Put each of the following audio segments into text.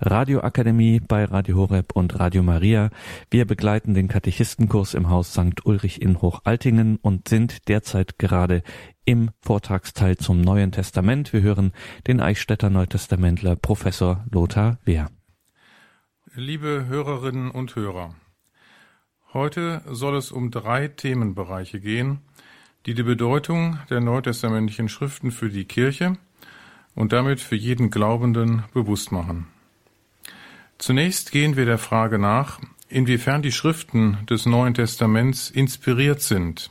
Radioakademie bei Radio Horeb und Radio Maria. Wir begleiten den Katechistenkurs im Haus St. Ulrich in Hochaltingen und sind derzeit gerade im Vortragsteil zum Neuen Testament. Wir hören den Eichstätter Neutestamentler Professor Lothar Wehr. Liebe Hörerinnen und Hörer, heute soll es um drei Themenbereiche gehen, die die Bedeutung der neutestamentlichen Schriften für die Kirche und damit für jeden Glaubenden bewusst machen. Zunächst gehen wir der Frage nach, inwiefern die Schriften des Neuen Testaments inspiriert sind.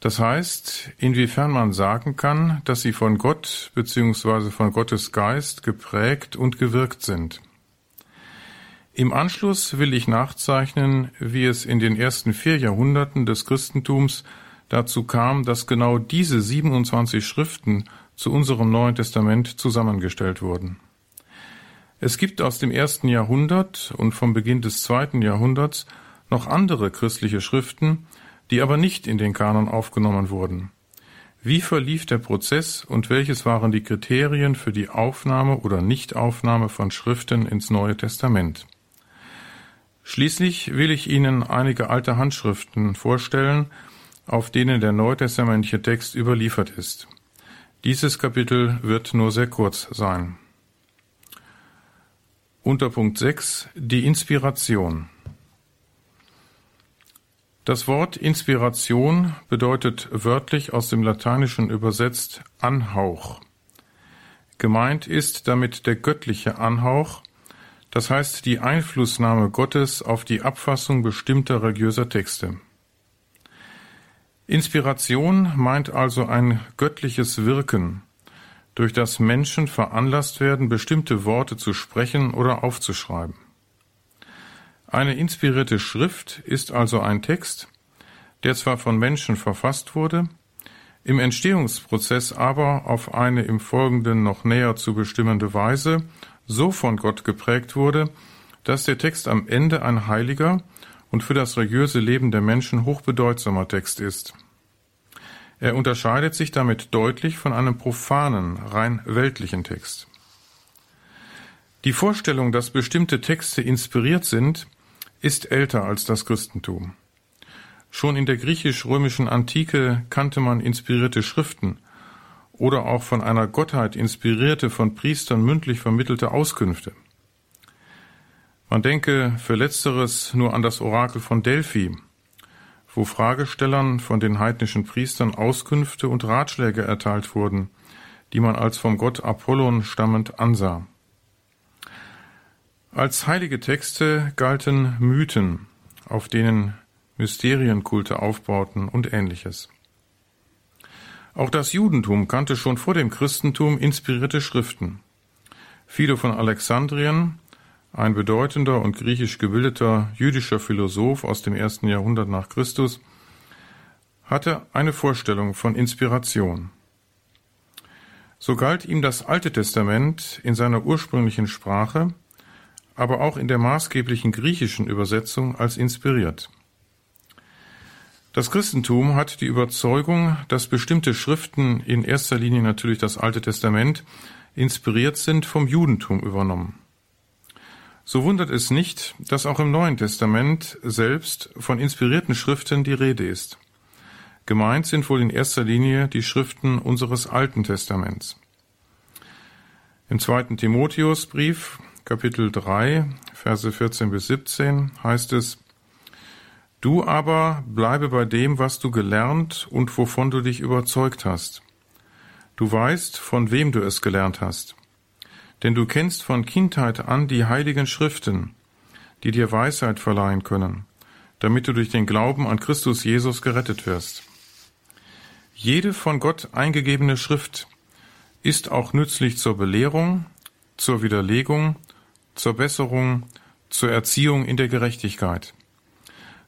Das heißt, inwiefern man sagen kann, dass sie von Gott bzw. von Gottes Geist geprägt und gewirkt sind. Im Anschluss will ich nachzeichnen, wie es in den ersten vier Jahrhunderten des Christentums dazu kam, dass genau diese 27 Schriften zu unserem Neuen Testament zusammengestellt wurden. Es gibt aus dem ersten Jahrhundert und vom Beginn des zweiten Jahrhunderts noch andere christliche Schriften, die aber nicht in den Kanon aufgenommen wurden. Wie verlief der Prozess und welches waren die Kriterien für die Aufnahme oder Nichtaufnahme von Schriften ins Neue Testament? Schließlich will ich Ihnen einige alte Handschriften vorstellen, auf denen der neutestamentliche Text überliefert ist. Dieses Kapitel wird nur sehr kurz sein. Unter Punkt 6 die Inspiration. Das Wort Inspiration bedeutet wörtlich aus dem Lateinischen übersetzt Anhauch. Gemeint ist damit der göttliche Anhauch, das heißt die Einflussnahme Gottes auf die Abfassung bestimmter religiöser Texte. Inspiration meint also ein göttliches Wirken, durch das Menschen veranlasst werden, bestimmte Worte zu sprechen oder aufzuschreiben. Eine inspirierte Schrift ist also ein Text, der zwar von Menschen verfasst wurde, im Entstehungsprozess aber auf eine im Folgenden noch näher zu bestimmende Weise so von Gott geprägt wurde, dass der Text am Ende ein heiliger und für das religiöse Leben der Menschen hochbedeutsamer Text ist. Er unterscheidet sich damit deutlich von einem profanen, rein weltlichen Text. Die Vorstellung, dass bestimmte Texte inspiriert sind, ist älter als das Christentum. Schon in der griechisch-römischen Antike kannte man inspirierte Schriften oder auch von einer Gottheit inspirierte, von Priestern mündlich vermittelte Auskünfte. Man denke für letzteres nur an das Orakel von Delphi, wo Fragestellern von den heidnischen Priestern Auskünfte und Ratschläge erteilt wurden, die man als vom Gott Apollon stammend ansah. Als heilige Texte galten Mythen, auf denen Mysterienkulte aufbauten und ähnliches. Auch das Judentum kannte schon vor dem Christentum inspirierte Schriften. Viele von Alexandrien, ein bedeutender und griechisch gebildeter jüdischer Philosoph aus dem ersten Jahrhundert nach Christus, hatte eine Vorstellung von Inspiration. So galt ihm das Alte Testament in seiner ursprünglichen Sprache, aber auch in der maßgeblichen griechischen Übersetzung als inspiriert. Das Christentum hat die Überzeugung, dass bestimmte Schriften, in erster Linie natürlich das Alte Testament, inspiriert sind, vom Judentum übernommen. So wundert es nicht, dass auch im Neuen Testament selbst von inspirierten Schriften die Rede ist. Gemeint sind wohl in erster Linie die Schriften unseres Alten Testaments. Im zweiten Timotheusbrief, Kapitel 3, Verse 14 bis 17 heißt es, Du aber bleibe bei dem, was du gelernt und wovon du dich überzeugt hast. Du weißt, von wem du es gelernt hast denn du kennst von Kindheit an die heiligen Schriften, die dir Weisheit verleihen können, damit du durch den Glauben an Christus Jesus gerettet wirst. Jede von Gott eingegebene Schrift ist auch nützlich zur Belehrung, zur Widerlegung, zur Besserung, zur Erziehung in der Gerechtigkeit.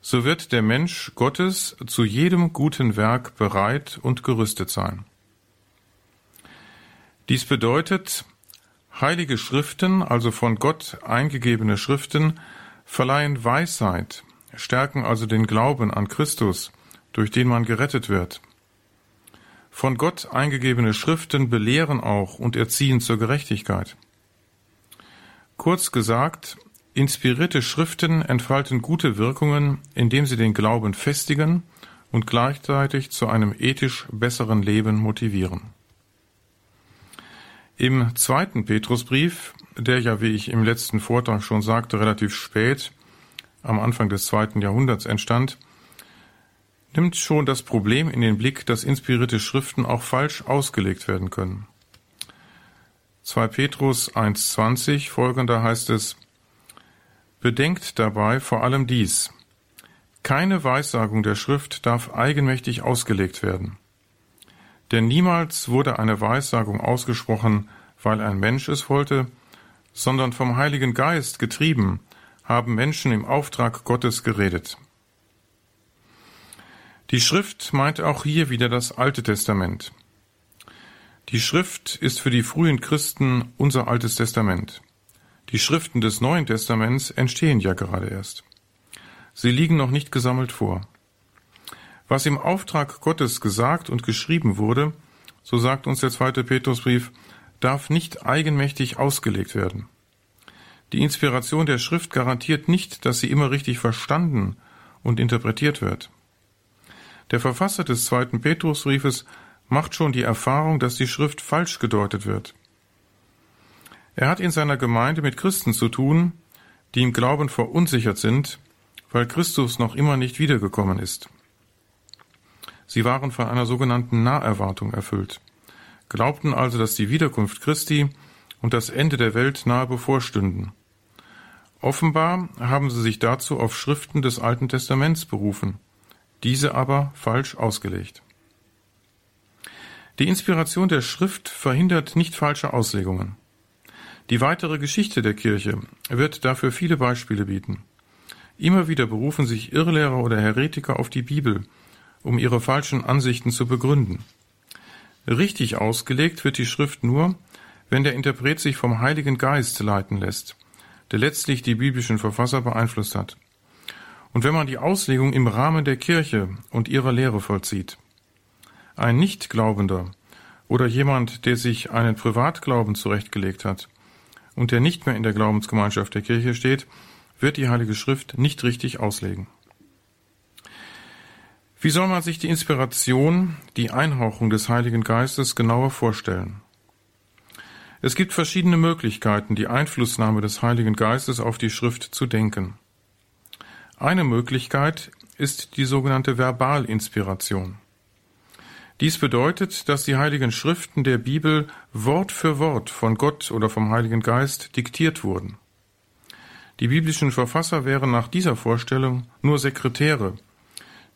So wird der Mensch Gottes zu jedem guten Werk bereit und gerüstet sein. Dies bedeutet, Heilige Schriften, also von Gott eingegebene Schriften, verleihen Weisheit, stärken also den Glauben an Christus, durch den man gerettet wird. Von Gott eingegebene Schriften belehren auch und erziehen zur Gerechtigkeit. Kurz gesagt, inspirierte Schriften entfalten gute Wirkungen, indem sie den Glauben festigen und gleichzeitig zu einem ethisch besseren Leben motivieren. Im zweiten Petrusbrief, der ja, wie ich im letzten Vortrag schon sagte, relativ spät, am Anfang des zweiten Jahrhunderts entstand, nimmt schon das Problem in den Blick, dass inspirierte Schriften auch falsch ausgelegt werden können. 2 Petrus 1.20 folgender heißt es, Bedenkt dabei vor allem dies. Keine Weissagung der Schrift darf eigenmächtig ausgelegt werden. Denn niemals wurde eine Weissagung ausgesprochen, weil ein Mensch es wollte, sondern vom Heiligen Geist getrieben haben Menschen im Auftrag Gottes geredet. Die Schrift meint auch hier wieder das Alte Testament. Die Schrift ist für die frühen Christen unser Altes Testament. Die Schriften des Neuen Testaments entstehen ja gerade erst. Sie liegen noch nicht gesammelt vor. Was im Auftrag Gottes gesagt und geschrieben wurde, so sagt uns der zweite Petrusbrief, darf nicht eigenmächtig ausgelegt werden. Die Inspiration der Schrift garantiert nicht, dass sie immer richtig verstanden und interpretiert wird. Der Verfasser des zweiten Petrusbriefes macht schon die Erfahrung, dass die Schrift falsch gedeutet wird. Er hat in seiner Gemeinde mit Christen zu tun, die im Glauben verunsichert sind, weil Christus noch immer nicht wiedergekommen ist. Sie waren von einer sogenannten Naherwartung erfüllt, glaubten also, dass die Wiederkunft Christi und das Ende der Welt nahe bevorstünden. Offenbar haben sie sich dazu auf Schriften des Alten Testaments berufen, diese aber falsch ausgelegt. Die Inspiration der Schrift verhindert nicht falsche Auslegungen. Die weitere Geschichte der Kirche wird dafür viele Beispiele bieten. Immer wieder berufen sich Irrlehrer oder Heretiker auf die Bibel, um ihre falschen Ansichten zu begründen. Richtig ausgelegt wird die Schrift nur, wenn der Interpret sich vom Heiligen Geist leiten lässt, der letztlich die biblischen Verfasser beeinflusst hat. Und wenn man die Auslegung im Rahmen der Kirche und ihrer Lehre vollzieht. Ein Nichtglaubender oder jemand, der sich einen Privatglauben zurechtgelegt hat und der nicht mehr in der Glaubensgemeinschaft der Kirche steht, wird die Heilige Schrift nicht richtig auslegen. Wie soll man sich die Inspiration, die Einhauchung des Heiligen Geistes genauer vorstellen? Es gibt verschiedene Möglichkeiten, die Einflussnahme des Heiligen Geistes auf die Schrift zu denken. Eine Möglichkeit ist die sogenannte Verbalinspiration. Dies bedeutet, dass die heiligen Schriften der Bibel Wort für Wort von Gott oder vom Heiligen Geist diktiert wurden. Die biblischen Verfasser wären nach dieser Vorstellung nur Sekretäre,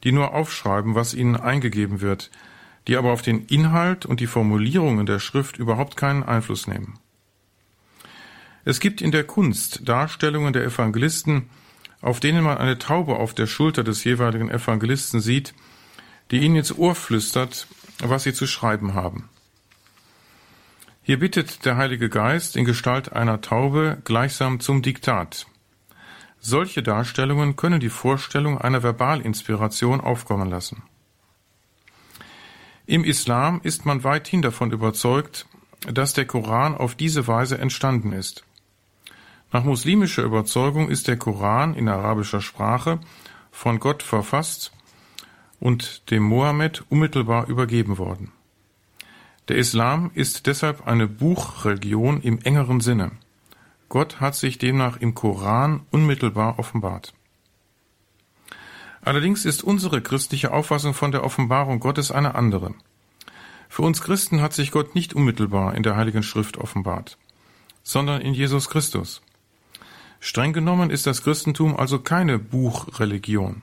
die nur aufschreiben, was ihnen eingegeben wird, die aber auf den Inhalt und die Formulierungen der Schrift überhaupt keinen Einfluss nehmen. Es gibt in der Kunst Darstellungen der Evangelisten, auf denen man eine Taube auf der Schulter des jeweiligen Evangelisten sieht, die ihnen ins Ohr flüstert, was sie zu schreiben haben. Hier bittet der Heilige Geist in Gestalt einer Taube gleichsam zum Diktat. Solche Darstellungen können die Vorstellung einer Verbalinspiration aufkommen lassen. Im Islam ist man weithin davon überzeugt, dass der Koran auf diese Weise entstanden ist. Nach muslimischer Überzeugung ist der Koran in arabischer Sprache von Gott verfasst und dem Mohammed unmittelbar übergeben worden. Der Islam ist deshalb eine Buchreligion im engeren Sinne. Gott hat sich demnach im Koran unmittelbar offenbart. Allerdings ist unsere christliche Auffassung von der Offenbarung Gottes eine andere. Für uns Christen hat sich Gott nicht unmittelbar in der Heiligen Schrift offenbart, sondern in Jesus Christus. Streng genommen ist das Christentum also keine Buchreligion.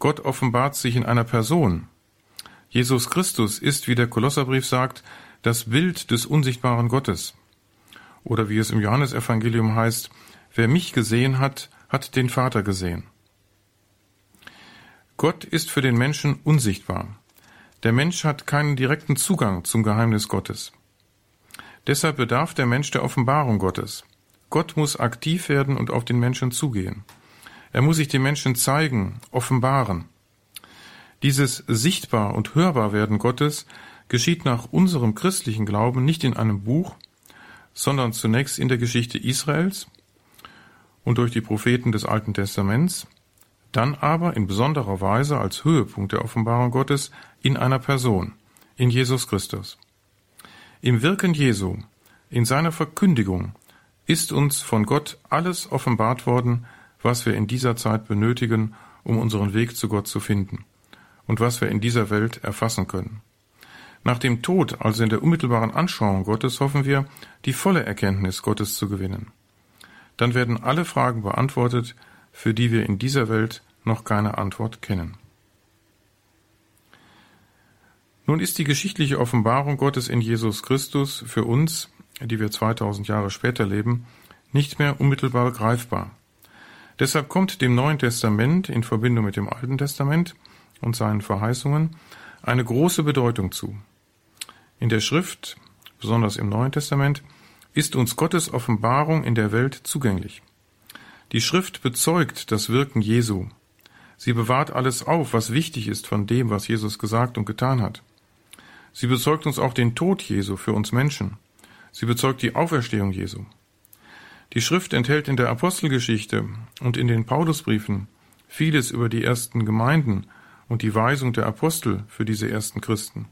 Gott offenbart sich in einer Person. Jesus Christus ist, wie der Kolosserbrief sagt, das Bild des unsichtbaren Gottes. Oder wie es im Johannesevangelium heißt, wer mich gesehen hat, hat den Vater gesehen. Gott ist für den Menschen unsichtbar. Der Mensch hat keinen direkten Zugang zum Geheimnis Gottes. Deshalb bedarf der Mensch der Offenbarung Gottes. Gott muss aktiv werden und auf den Menschen zugehen. Er muss sich den Menschen zeigen, offenbaren. Dieses sichtbar und hörbar werden Gottes geschieht nach unserem christlichen Glauben nicht in einem Buch, sondern zunächst in der Geschichte Israels und durch die Propheten des Alten Testaments, dann aber in besonderer Weise als Höhepunkt der Offenbarung Gottes in einer Person, in Jesus Christus. Im Wirken Jesu, in seiner Verkündigung, ist uns von Gott alles offenbart worden, was wir in dieser Zeit benötigen, um unseren Weg zu Gott zu finden und was wir in dieser Welt erfassen können. Nach dem Tod, also in der unmittelbaren Anschauung Gottes, hoffen wir, die volle Erkenntnis Gottes zu gewinnen. Dann werden alle Fragen beantwortet, für die wir in dieser Welt noch keine Antwort kennen. Nun ist die geschichtliche Offenbarung Gottes in Jesus Christus für uns, die wir 2000 Jahre später leben, nicht mehr unmittelbar greifbar. Deshalb kommt dem Neuen Testament in Verbindung mit dem Alten Testament und seinen Verheißungen eine große Bedeutung zu. In der Schrift, besonders im Neuen Testament, ist uns Gottes Offenbarung in der Welt zugänglich. Die Schrift bezeugt das Wirken Jesu. Sie bewahrt alles auf, was wichtig ist von dem, was Jesus gesagt und getan hat. Sie bezeugt uns auch den Tod Jesu für uns Menschen. Sie bezeugt die Auferstehung Jesu. Die Schrift enthält in der Apostelgeschichte und in den Paulusbriefen vieles über die ersten Gemeinden und die Weisung der Apostel für diese ersten Christen.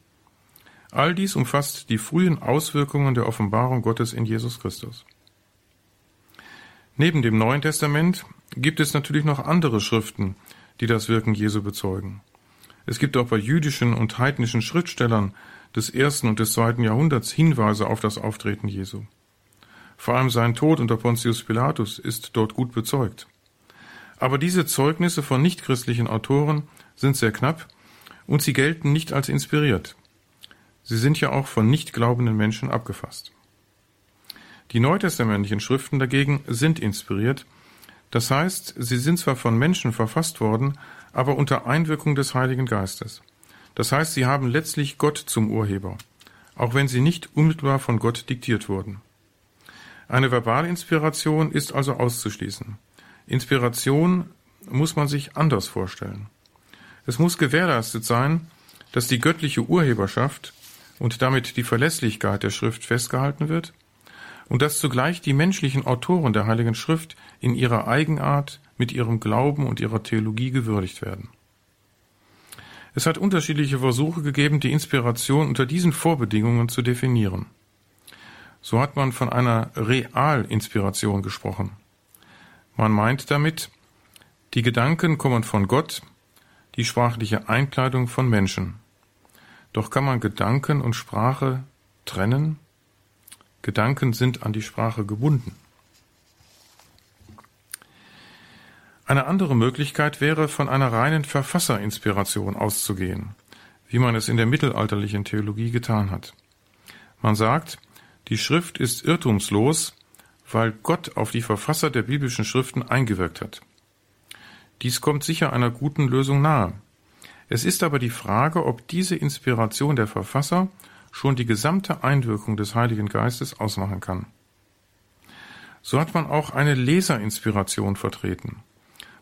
All dies umfasst die frühen Auswirkungen der Offenbarung Gottes in Jesus Christus. Neben dem Neuen Testament gibt es natürlich noch andere Schriften, die das Wirken Jesu bezeugen. Es gibt auch bei jüdischen und heidnischen Schriftstellern des ersten und des zweiten Jahrhunderts Hinweise auf das Auftreten Jesu. Vor allem sein Tod unter Pontius Pilatus ist dort gut bezeugt. Aber diese Zeugnisse von nichtchristlichen Autoren sind sehr knapp und sie gelten nicht als inspiriert. Sie sind ja auch von nicht glaubenden Menschen abgefasst. Die neutestamentlichen Schriften dagegen sind inspiriert, das heißt, sie sind zwar von Menschen verfasst worden, aber unter Einwirkung des Heiligen Geistes. Das heißt, sie haben letztlich Gott zum Urheber, auch wenn sie nicht unmittelbar von Gott diktiert wurden. Eine Verbalinspiration ist also auszuschließen. Inspiration muss man sich anders vorstellen. Es muss gewährleistet sein, dass die göttliche Urheberschaft und damit die Verlässlichkeit der Schrift festgehalten wird und dass zugleich die menschlichen Autoren der Heiligen Schrift in ihrer Eigenart mit ihrem Glauben und ihrer Theologie gewürdigt werden. Es hat unterschiedliche Versuche gegeben, die Inspiration unter diesen Vorbedingungen zu definieren. So hat man von einer Realinspiration gesprochen. Man meint damit, die Gedanken kommen von Gott, die sprachliche Einkleidung von Menschen. Doch kann man Gedanken und Sprache trennen? Gedanken sind an die Sprache gebunden. Eine andere Möglichkeit wäre, von einer reinen Verfasserinspiration auszugehen, wie man es in der mittelalterlichen Theologie getan hat. Man sagt, die Schrift ist irrtumslos, weil Gott auf die Verfasser der biblischen Schriften eingewirkt hat. Dies kommt sicher einer guten Lösung nahe. Es ist aber die Frage, ob diese Inspiration der Verfasser schon die gesamte Einwirkung des Heiligen Geistes ausmachen kann. So hat man auch eine Leserinspiration vertreten.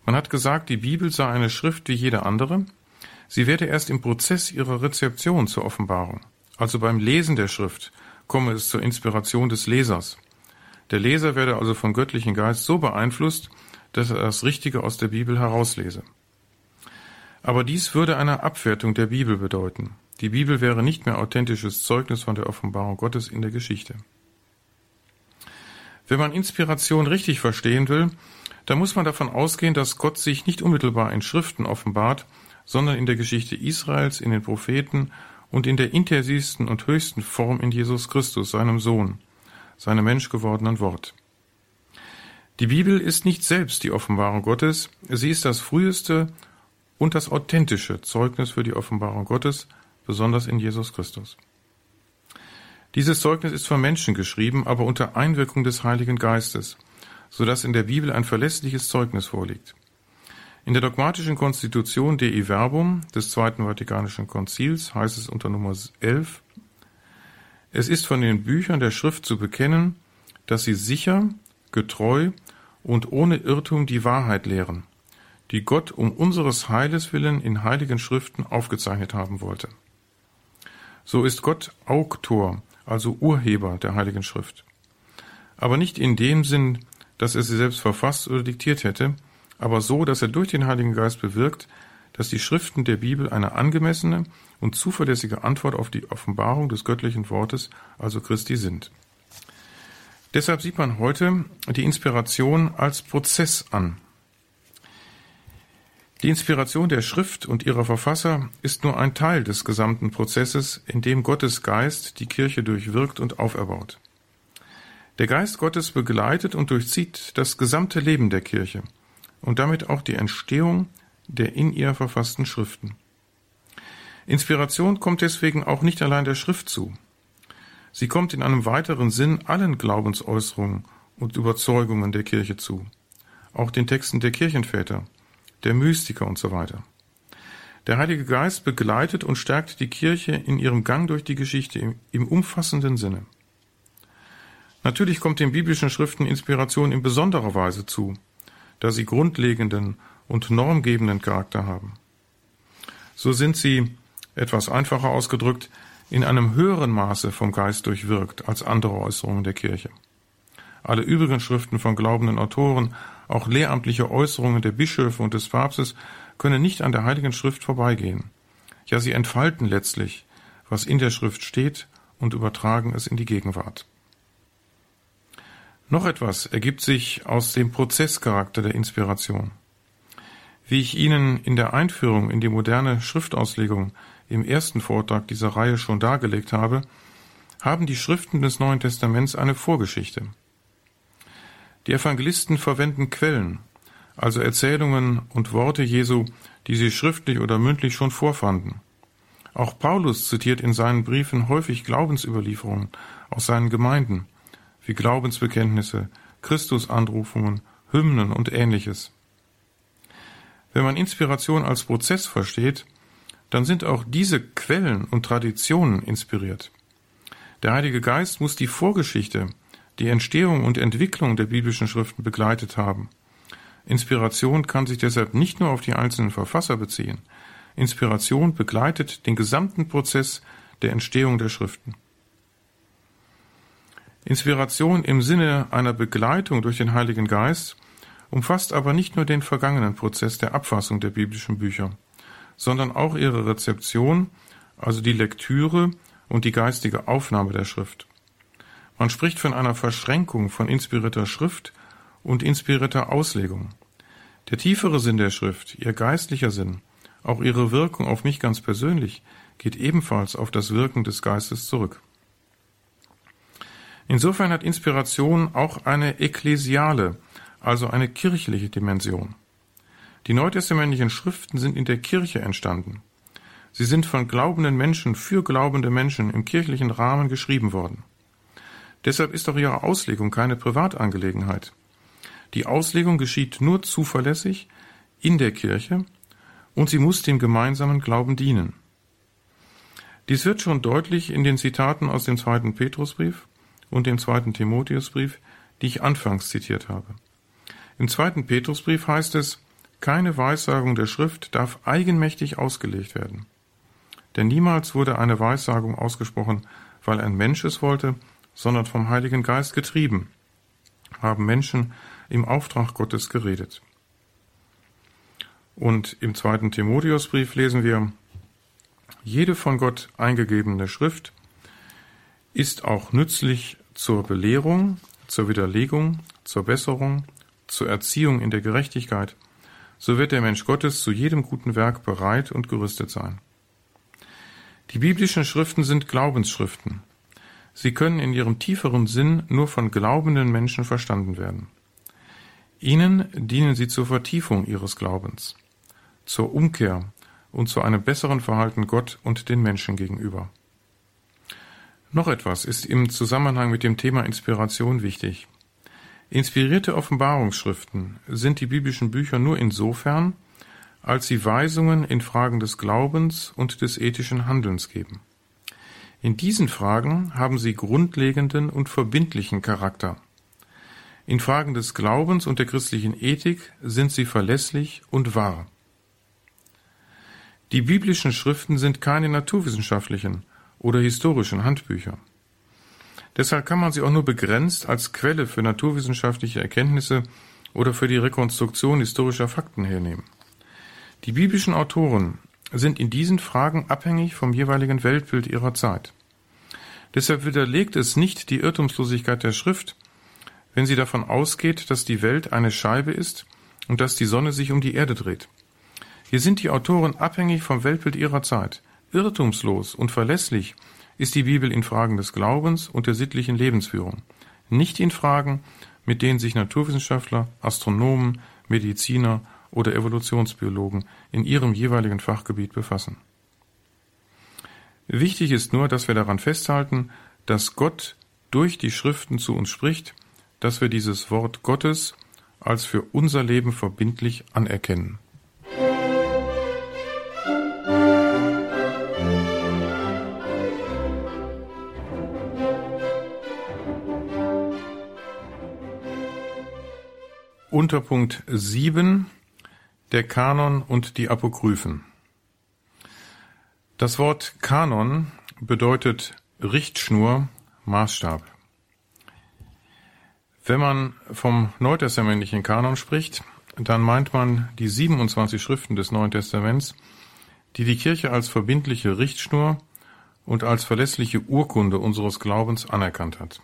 Man hat gesagt, die Bibel sei eine Schrift wie jede andere, sie werde erst im Prozess ihrer Rezeption zur Offenbarung. Also beim Lesen der Schrift komme es zur Inspiration des Lesers. Der Leser werde also vom göttlichen Geist so beeinflusst, dass er das Richtige aus der Bibel herauslese. Aber dies würde eine Abwertung der Bibel bedeuten. Die Bibel wäre nicht mehr authentisches Zeugnis von der Offenbarung Gottes in der Geschichte. Wenn man Inspiration richtig verstehen will, dann muss man davon ausgehen, dass Gott sich nicht unmittelbar in Schriften offenbart, sondern in der Geschichte Israels, in den Propheten und in der intensivsten und höchsten Form in Jesus Christus, seinem Sohn, seinem menschgewordenen Wort. Die Bibel ist nicht selbst die Offenbarung Gottes, sie ist das früheste und das authentische Zeugnis für die Offenbarung Gottes, besonders in Jesus Christus. Dieses Zeugnis ist von Menschen geschrieben, aber unter Einwirkung des Heiligen Geistes, so dass in der Bibel ein verlässliches Zeugnis vorliegt. In der dogmatischen Konstitution Dei Verbum des Zweiten Vatikanischen Konzils heißt es unter Nummer 11, es ist von den Büchern der Schrift zu bekennen, dass sie sicher, getreu und ohne Irrtum die Wahrheit lehren, die Gott um unseres Heiles willen in heiligen Schriften aufgezeichnet haben wollte. So ist Gott Auktor, also Urheber der heiligen Schrift. Aber nicht in dem Sinn, dass er sie selbst verfasst oder diktiert hätte, aber so, dass er durch den Heiligen Geist bewirkt, dass die Schriften der Bibel eine angemessene und zuverlässige Antwort auf die Offenbarung des göttlichen Wortes, also Christi, sind. Deshalb sieht man heute die Inspiration als Prozess an. Die Inspiration der Schrift und ihrer Verfasser ist nur ein Teil des gesamten Prozesses, in dem Gottes Geist die Kirche durchwirkt und auferbaut. Der Geist Gottes begleitet und durchzieht das gesamte Leben der Kirche und damit auch die Entstehung der in ihr verfassten Schriften. Inspiration kommt deswegen auch nicht allein der Schrift zu. Sie kommt in einem weiteren Sinn allen Glaubensäußerungen und Überzeugungen der Kirche zu, auch den Texten der Kirchenväter, der Mystiker und so weiter. Der Heilige Geist begleitet und stärkt die Kirche in ihrem Gang durch die Geschichte im, im umfassenden Sinne. Natürlich kommt den biblischen Schriften Inspiration in besonderer Weise zu, da sie grundlegenden und normgebenden Charakter haben. So sind sie, etwas einfacher ausgedrückt, in einem höheren Maße vom Geist durchwirkt als andere Äußerungen der Kirche. Alle übrigen Schriften von glaubenden Autoren, auch lehramtliche Äußerungen der Bischöfe und des Papstes, können nicht an der Heiligen Schrift vorbeigehen. Ja, sie entfalten letztlich, was in der Schrift steht und übertragen es in die Gegenwart. Noch etwas ergibt sich aus dem Prozesscharakter der Inspiration. Wie ich Ihnen in der Einführung in die moderne Schriftauslegung im ersten Vortrag dieser Reihe schon dargelegt habe, haben die Schriften des Neuen Testaments eine Vorgeschichte. Die Evangelisten verwenden Quellen, also Erzählungen und Worte Jesu, die sie schriftlich oder mündlich schon vorfanden. Auch Paulus zitiert in seinen Briefen häufig Glaubensüberlieferungen aus seinen Gemeinden, wie Glaubensbekenntnisse, Christusanrufungen, Hymnen und ähnliches. Wenn man Inspiration als Prozess versteht, dann sind auch diese Quellen und Traditionen inspiriert. Der Heilige Geist muss die Vorgeschichte, die Entstehung und Entwicklung der biblischen Schriften begleitet haben. Inspiration kann sich deshalb nicht nur auf die einzelnen Verfasser beziehen. Inspiration begleitet den gesamten Prozess der Entstehung der Schriften. Inspiration im Sinne einer Begleitung durch den Heiligen Geist umfasst aber nicht nur den vergangenen Prozess der Abfassung der biblischen Bücher, sondern auch ihre Rezeption, also die Lektüre und die geistige Aufnahme der Schrift. Man spricht von einer Verschränkung von inspirierter Schrift und inspirierter Auslegung. Der tiefere Sinn der Schrift, ihr geistlicher Sinn, auch ihre Wirkung auf mich ganz persönlich, geht ebenfalls auf das Wirken des Geistes zurück. Insofern hat Inspiration auch eine ekklesiale, also eine kirchliche Dimension. Die neutestamentlichen Schriften sind in der Kirche entstanden. Sie sind von glaubenden Menschen für glaubende Menschen im kirchlichen Rahmen geschrieben worden. Deshalb ist auch ihre Auslegung keine Privatangelegenheit. Die Auslegung geschieht nur zuverlässig in der Kirche und sie muss dem gemeinsamen Glauben dienen. Dies wird schon deutlich in den Zitaten aus dem zweiten Petrusbrief und dem zweiten Timotheusbrief, die ich anfangs zitiert habe. Im zweiten Petrusbrief heißt es, keine Weissagung der Schrift darf eigenmächtig ausgelegt werden. Denn niemals wurde eine Weissagung ausgesprochen, weil ein Mensch es wollte, sondern vom Heiligen Geist getrieben, haben Menschen im Auftrag Gottes geredet. Und im zweiten Timotheusbrief lesen wir, jede von Gott eingegebene Schrift ist auch nützlich zur Belehrung, zur Widerlegung, zur Besserung, zur Erziehung in der Gerechtigkeit, so wird der Mensch Gottes zu jedem guten Werk bereit und gerüstet sein. Die biblischen Schriften sind Glaubensschriften. Sie können in ihrem tieferen Sinn nur von glaubenden Menschen verstanden werden. Ihnen dienen sie zur Vertiefung ihres Glaubens, zur Umkehr und zu einem besseren Verhalten Gott und den Menschen gegenüber. Noch etwas ist im Zusammenhang mit dem Thema Inspiration wichtig. Inspirierte Offenbarungsschriften sind die biblischen Bücher nur insofern, als sie Weisungen in Fragen des Glaubens und des ethischen Handelns geben. In diesen Fragen haben sie grundlegenden und verbindlichen Charakter. In Fragen des Glaubens und der christlichen Ethik sind sie verlässlich und wahr. Die biblischen Schriften sind keine naturwissenschaftlichen oder historischen Handbücher. Deshalb kann man sie auch nur begrenzt als Quelle für naturwissenschaftliche Erkenntnisse oder für die Rekonstruktion historischer Fakten hernehmen. Die biblischen Autoren sind in diesen Fragen abhängig vom jeweiligen Weltbild ihrer Zeit. Deshalb widerlegt es nicht die Irrtumslosigkeit der Schrift, wenn sie davon ausgeht, dass die Welt eine Scheibe ist und dass die Sonne sich um die Erde dreht. Hier sind die Autoren abhängig vom Weltbild ihrer Zeit. Irrtumslos und verlässlich ist die Bibel in Fragen des Glaubens und der sittlichen Lebensführung, nicht in Fragen, mit denen sich Naturwissenschaftler, Astronomen, Mediziner oder Evolutionsbiologen in ihrem jeweiligen Fachgebiet befassen. Wichtig ist nur, dass wir daran festhalten, dass Gott durch die Schriften zu uns spricht, dass wir dieses Wort Gottes als für unser Leben verbindlich anerkennen. Unterpunkt 7 der Kanon und die Apokryphen. Das Wort Kanon bedeutet Richtschnur, Maßstab. Wenn man vom neutestamentlichen Kanon spricht, dann meint man die 27 Schriften des Neuen Testaments, die die Kirche als verbindliche Richtschnur und als verlässliche Urkunde unseres Glaubens anerkannt hat.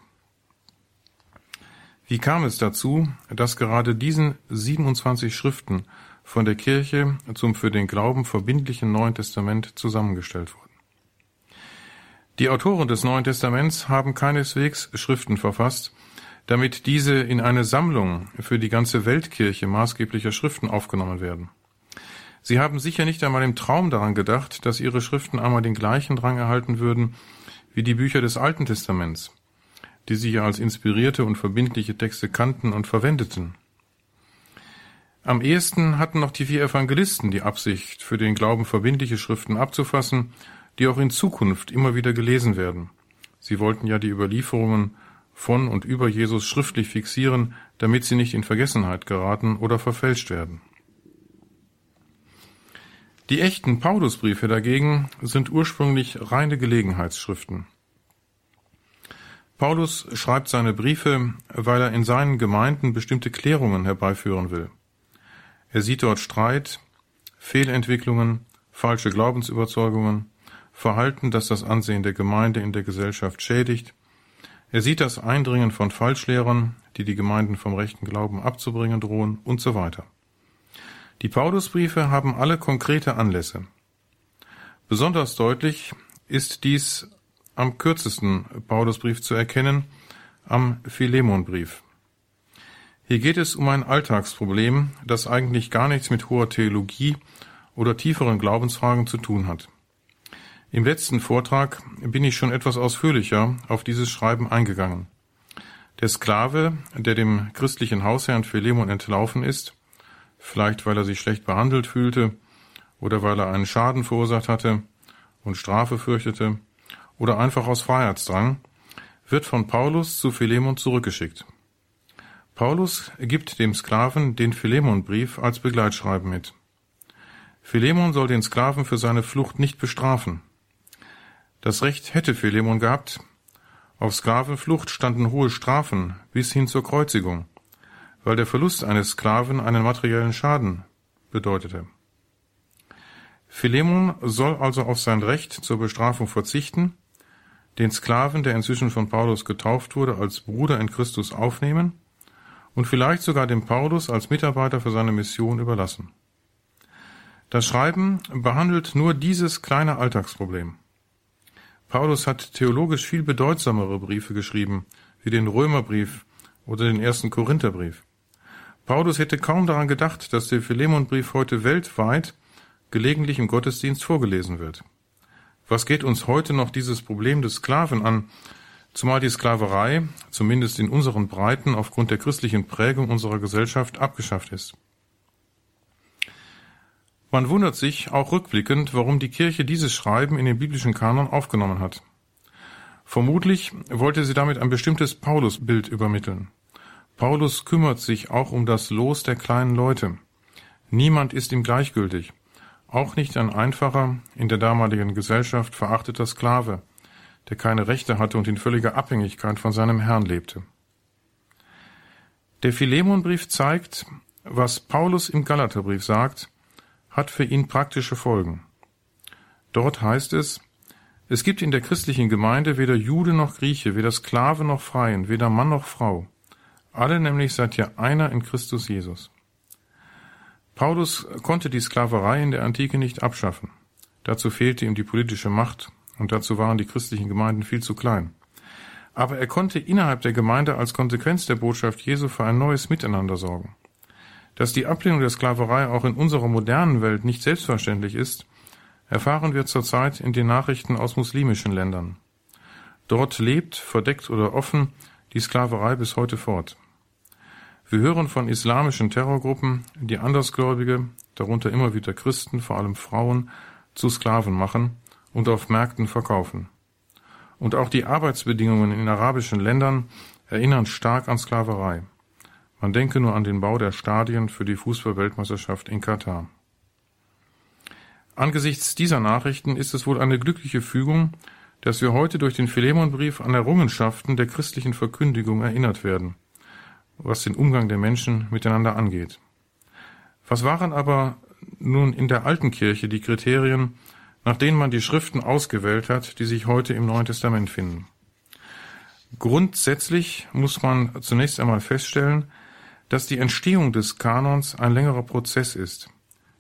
Wie kam es dazu, dass gerade diesen 27 Schriften von der Kirche zum für den Glauben verbindlichen Neuen Testament zusammengestellt wurden. Die Autoren des Neuen Testaments haben keineswegs Schriften verfasst, damit diese in eine Sammlung für die ganze Weltkirche maßgeblicher Schriften aufgenommen werden. Sie haben sicher nicht einmal im Traum daran gedacht, dass ihre Schriften einmal den gleichen Drang erhalten würden wie die Bücher des Alten Testaments, die sie ja als inspirierte und verbindliche Texte kannten und verwendeten. Am ehesten hatten noch die vier Evangelisten die Absicht, für den Glauben verbindliche Schriften abzufassen, die auch in Zukunft immer wieder gelesen werden. Sie wollten ja die Überlieferungen von und über Jesus schriftlich fixieren, damit sie nicht in Vergessenheit geraten oder verfälscht werden. Die echten Paulusbriefe dagegen sind ursprünglich reine Gelegenheitsschriften. Paulus schreibt seine Briefe, weil er in seinen Gemeinden bestimmte Klärungen herbeiführen will. Er sieht dort Streit, Fehlentwicklungen, falsche Glaubensüberzeugungen, Verhalten, das das Ansehen der Gemeinde in der Gesellschaft schädigt. Er sieht das Eindringen von Falschlehrern, die die Gemeinden vom rechten Glauben abzubringen drohen und so weiter. Die Paulusbriefe haben alle konkrete Anlässe. Besonders deutlich ist dies am kürzesten Paulusbrief zu erkennen, am Philemonbrief. Hier geht es um ein Alltagsproblem, das eigentlich gar nichts mit hoher Theologie oder tieferen Glaubensfragen zu tun hat. Im letzten Vortrag bin ich schon etwas ausführlicher auf dieses Schreiben eingegangen. Der Sklave, der dem christlichen Hausherrn Philemon entlaufen ist, vielleicht weil er sich schlecht behandelt fühlte oder weil er einen Schaden verursacht hatte und Strafe fürchtete oder einfach aus Freiheitsdrang, wird von Paulus zu Philemon zurückgeschickt. Paulus gibt dem Sklaven den Philemonbrief als Begleitschreiben mit. Philemon soll den Sklaven für seine Flucht nicht bestrafen. Das Recht hätte Philemon gehabt. Auf Sklavenflucht standen hohe Strafen bis hin zur Kreuzigung, weil der Verlust eines Sklaven einen materiellen Schaden bedeutete. Philemon soll also auf sein Recht zur Bestrafung verzichten, den Sklaven, der inzwischen von Paulus getauft wurde, als Bruder in Christus aufnehmen und vielleicht sogar dem Paulus als Mitarbeiter für seine Mission überlassen. Das Schreiben behandelt nur dieses kleine Alltagsproblem. Paulus hat theologisch viel bedeutsamere Briefe geschrieben, wie den Römerbrief oder den ersten Korintherbrief. Paulus hätte kaum daran gedacht, dass der Philemonbrief heute weltweit gelegentlich im Gottesdienst vorgelesen wird. Was geht uns heute noch dieses Problem des Sklaven an, zumal die Sklaverei, zumindest in unseren Breiten, aufgrund der christlichen Prägung unserer Gesellschaft abgeschafft ist. Man wundert sich auch rückblickend, warum die Kirche dieses Schreiben in den biblischen Kanon aufgenommen hat. Vermutlich wollte sie damit ein bestimmtes Paulusbild übermitteln. Paulus kümmert sich auch um das Los der kleinen Leute. Niemand ist ihm gleichgültig, auch nicht ein einfacher, in der damaligen Gesellschaft verachteter Sklave, der keine Rechte hatte und in völliger Abhängigkeit von seinem Herrn lebte. Der Philemonbrief zeigt, was Paulus im Galaterbrief sagt, hat für ihn praktische Folgen. Dort heißt es, es gibt in der christlichen Gemeinde weder Jude noch Grieche, weder Sklave noch Freien, weder Mann noch Frau. Alle nämlich seid ihr einer in Christus Jesus. Paulus konnte die Sklaverei in der Antike nicht abschaffen. Dazu fehlte ihm die politische Macht und dazu waren die christlichen Gemeinden viel zu klein. Aber er konnte innerhalb der Gemeinde als Konsequenz der Botschaft Jesu für ein neues Miteinander sorgen. Dass die Ablehnung der Sklaverei auch in unserer modernen Welt nicht selbstverständlich ist, erfahren wir zurzeit in den Nachrichten aus muslimischen Ländern. Dort lebt, verdeckt oder offen, die Sklaverei bis heute fort. Wir hören von islamischen Terrorgruppen, die Andersgläubige, darunter immer wieder Christen, vor allem Frauen, zu Sklaven machen und auf Märkten verkaufen. Und auch die Arbeitsbedingungen in arabischen Ländern erinnern stark an Sklaverei. Man denke nur an den Bau der Stadien für die Fußballweltmeisterschaft in Katar. Angesichts dieser Nachrichten ist es wohl eine glückliche Fügung, dass wir heute durch den Philemonbrief an Errungenschaften der christlichen Verkündigung erinnert werden, was den Umgang der Menschen miteinander angeht. Was waren aber nun in der alten Kirche die Kriterien, nach denen man die Schriften ausgewählt hat, die sich heute im Neuen Testament finden? Grundsätzlich muss man zunächst einmal feststellen, dass die Entstehung des Kanons ein längerer Prozess ist,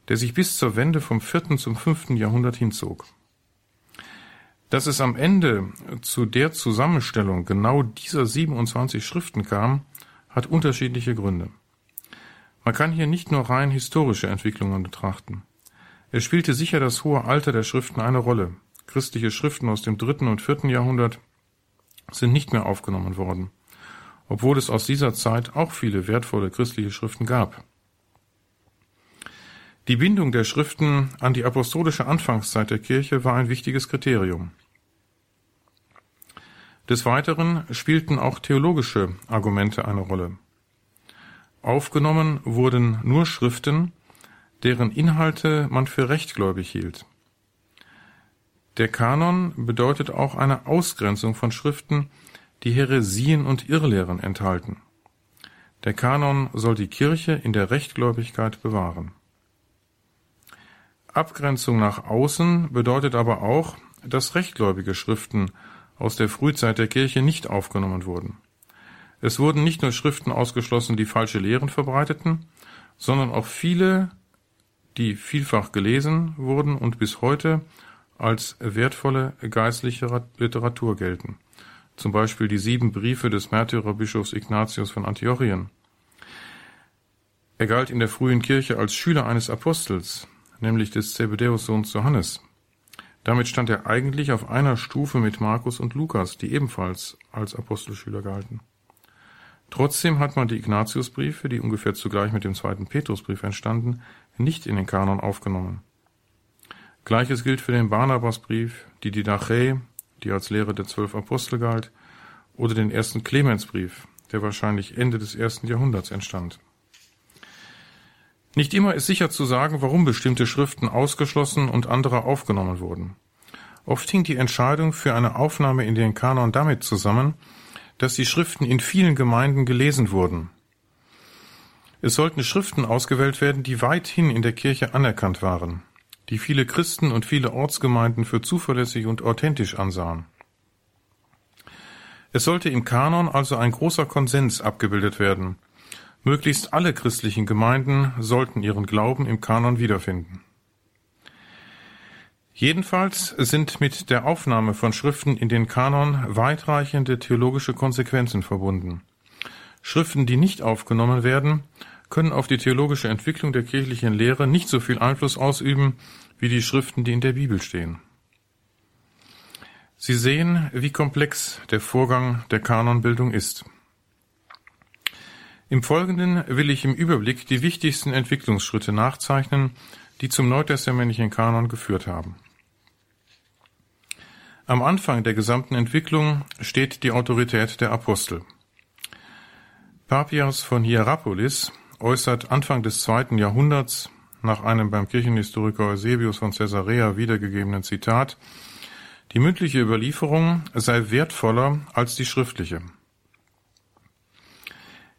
der sich bis zur Wende vom vierten zum fünften Jahrhundert hinzog. Dass es am Ende zu der Zusammenstellung genau dieser 27 Schriften kam, hat unterschiedliche Gründe. Man kann hier nicht nur rein historische Entwicklungen betrachten. Es spielte sicher das hohe Alter der Schriften eine Rolle. Christliche Schriften aus dem dritten und vierten Jahrhundert sind nicht mehr aufgenommen worden obwohl es aus dieser Zeit auch viele wertvolle christliche Schriften gab. Die Bindung der Schriften an die apostolische Anfangszeit der Kirche war ein wichtiges Kriterium. Des Weiteren spielten auch theologische Argumente eine Rolle. Aufgenommen wurden nur Schriften, deren Inhalte man für rechtgläubig hielt. Der Kanon bedeutet auch eine Ausgrenzung von Schriften, die Häresien und Irrlehren enthalten. Der Kanon soll die Kirche in der Rechtgläubigkeit bewahren. Abgrenzung nach außen bedeutet aber auch, dass rechtgläubige Schriften aus der Frühzeit der Kirche nicht aufgenommen wurden. Es wurden nicht nur Schriften ausgeschlossen, die falsche Lehren verbreiteten, sondern auch viele, die vielfach gelesen wurden und bis heute als wertvolle geistliche Literatur gelten zum Beispiel die sieben Briefe des Märtyrerbischofs Ignatius von Antiochien. Er galt in der frühen Kirche als Schüler eines Apostels, nämlich des Zebedäus-Sohns Johannes. Damit stand er eigentlich auf einer Stufe mit Markus und Lukas, die ebenfalls als Apostelschüler galten. Trotzdem hat man die Ignatiusbriefe, die ungefähr zugleich mit dem zweiten Petrusbrief entstanden, nicht in den Kanon aufgenommen. Gleiches gilt für den Barnabasbrief, die Didache, die als Lehre der zwölf Apostel galt, oder den ersten Clemensbrief, der wahrscheinlich Ende des ersten Jahrhunderts entstand. Nicht immer ist sicher zu sagen, warum bestimmte Schriften ausgeschlossen und andere aufgenommen wurden. Oft hing die Entscheidung für eine Aufnahme in den Kanon damit zusammen, dass die Schriften in vielen Gemeinden gelesen wurden. Es sollten Schriften ausgewählt werden, die weithin in der Kirche anerkannt waren die viele Christen und viele Ortsgemeinden für zuverlässig und authentisch ansahen. Es sollte im Kanon also ein großer Konsens abgebildet werden. Möglichst alle christlichen Gemeinden sollten ihren Glauben im Kanon wiederfinden. Jedenfalls sind mit der Aufnahme von Schriften in den Kanon weitreichende theologische Konsequenzen verbunden. Schriften, die nicht aufgenommen werden, können auf die theologische Entwicklung der kirchlichen Lehre nicht so viel Einfluss ausüben wie die Schriften, die in der Bibel stehen. Sie sehen, wie komplex der Vorgang der Kanonbildung ist. Im Folgenden will ich im Überblick die wichtigsten Entwicklungsschritte nachzeichnen, die zum neutestamentlichen Kanon geführt haben. Am Anfang der gesamten Entwicklung steht die Autorität der Apostel. Papias von Hierapolis äußert Anfang des zweiten Jahrhunderts nach einem beim Kirchenhistoriker Eusebius von Caesarea wiedergegebenen Zitat Die mündliche Überlieferung sei wertvoller als die schriftliche.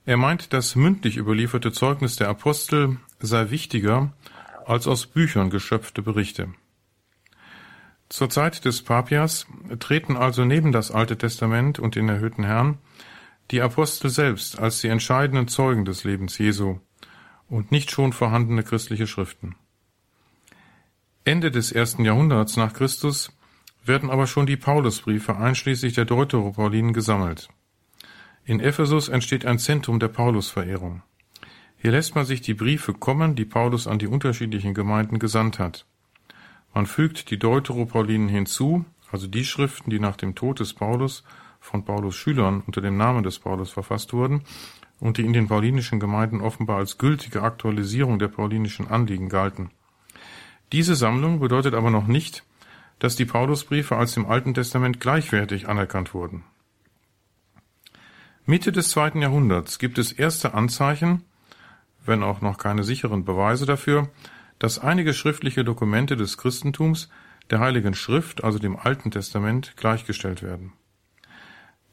Er meint, das mündlich überlieferte Zeugnis der Apostel sei wichtiger als aus Büchern geschöpfte Berichte. Zur Zeit des Papias treten also neben das Alte Testament und den erhöhten Herrn die Apostel selbst als die entscheidenden Zeugen des Lebens Jesu und nicht schon vorhandene christliche Schriften. Ende des ersten Jahrhunderts nach Christus werden aber schon die Paulusbriefe einschließlich der Deuteropaulinen gesammelt. In Ephesus entsteht ein Zentrum der Paulusverehrung. Hier lässt man sich die Briefe kommen, die Paulus an die unterschiedlichen Gemeinden gesandt hat. Man fügt die Deuteropaulinen hinzu, also die Schriften, die nach dem Tod des Paulus von Paulus Schülern unter dem Namen des Paulus verfasst wurden und die in den paulinischen Gemeinden offenbar als gültige Aktualisierung der paulinischen Anliegen galten. Diese Sammlung bedeutet aber noch nicht, dass die Paulusbriefe als im Alten Testament gleichwertig anerkannt wurden. Mitte des zweiten Jahrhunderts gibt es erste Anzeichen, wenn auch noch keine sicheren Beweise dafür, dass einige schriftliche Dokumente des Christentums der Heiligen Schrift, also dem Alten Testament, gleichgestellt werden.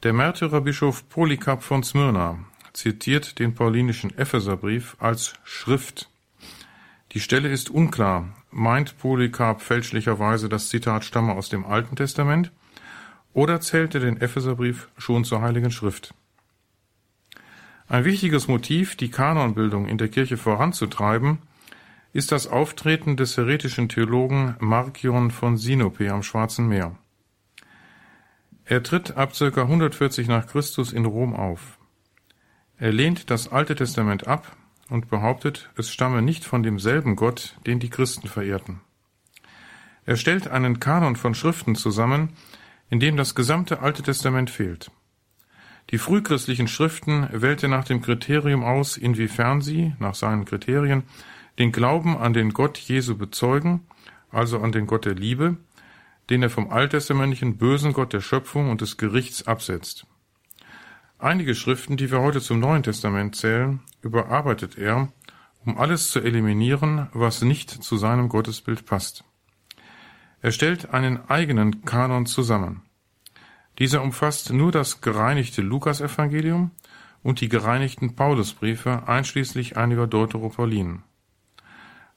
Der Märtyrerbischof Polycarp von Smyrna zitiert den paulinischen Epheserbrief als Schrift. Die Stelle ist unklar. Meint Polycarp fälschlicherweise, das Zitat stamme aus dem Alten Testament oder zählte den Epheserbrief schon zur Heiligen Schrift? Ein wichtiges Motiv, die Kanonbildung in der Kirche voranzutreiben, ist das Auftreten des heretischen Theologen Markion von Sinope am Schwarzen Meer. Er tritt ab ca. 140 nach Christus in Rom auf. Er lehnt das Alte Testament ab und behauptet, es stamme nicht von demselben Gott, den die Christen verehrten. Er stellt einen Kanon von Schriften zusammen, in dem das gesamte Alte Testament fehlt. Die frühchristlichen Schriften wählte nach dem Kriterium aus, inwiefern sie, nach seinen Kriterien, den Glauben an den Gott Jesu bezeugen, also an den Gott der Liebe, den er vom alttestamentlichen bösen Gott der Schöpfung und des Gerichts absetzt. Einige Schriften, die wir heute zum Neuen Testament zählen, überarbeitet er, um alles zu eliminieren, was nicht zu seinem Gottesbild passt. Er stellt einen eigenen Kanon zusammen. Dieser umfasst nur das gereinigte Lukasevangelium und die gereinigten Paulusbriefe einschließlich einiger Deuteropaulinen.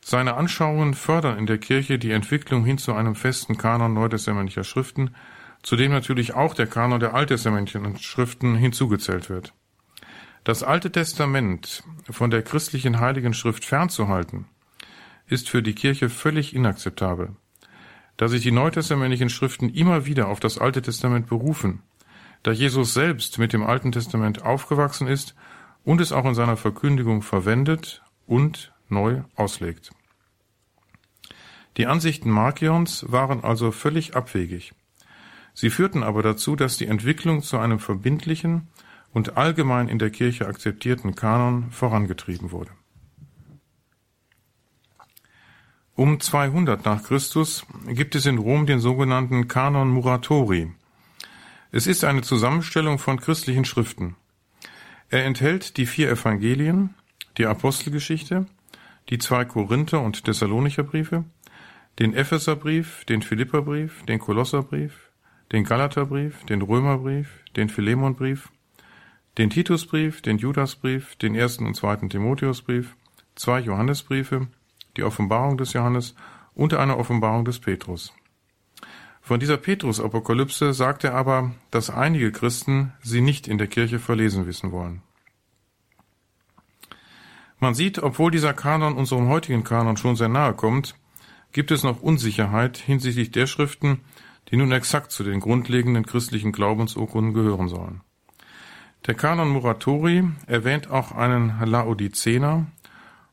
Seine Anschauungen fördern in der Kirche die Entwicklung hin zu einem festen Kanon neutestamentlicher Schriften, zu dem natürlich auch der Kanon der alttestamentlichen Schriften hinzugezählt wird. Das Alte Testament von der christlichen Heiligen Schrift fernzuhalten, ist für die Kirche völlig inakzeptabel da sich die neutestamentlichen Schriften immer wieder auf das Alte Testament berufen, da Jesus selbst mit dem Alten Testament aufgewachsen ist und es auch in seiner Verkündigung verwendet und neu auslegt. Die Ansichten Markions waren also völlig abwegig. Sie führten aber dazu, dass die Entwicklung zu einem verbindlichen und allgemein in der Kirche akzeptierten Kanon vorangetrieben wurde. Um 200 nach Christus gibt es in Rom den sogenannten Kanon Muratori. Es ist eine Zusammenstellung von christlichen Schriften. Er enthält die vier Evangelien, die Apostelgeschichte, die zwei Korinther- und Thessalonicher Briefe, den Epheserbrief, den Philipperbrief, den Kolosserbrief, den Galaterbrief, den Römerbrief, den Philemonbrief, den Titusbrief, den Judasbrief, den ersten und zweiten Timotheusbrief, zwei Johannesbriefe, die Offenbarung des Johannes und eine Offenbarung des Petrus. Von dieser Petrus-Apokalypse sagt er aber, dass einige Christen sie nicht in der Kirche verlesen wissen wollen. Man sieht, obwohl dieser Kanon unserem heutigen Kanon schon sehr nahe kommt, gibt es noch Unsicherheit hinsichtlich der Schriften, die nun exakt zu den grundlegenden christlichen Glaubensurkunden gehören sollen. Der Kanon Muratori erwähnt auch einen Laodicener,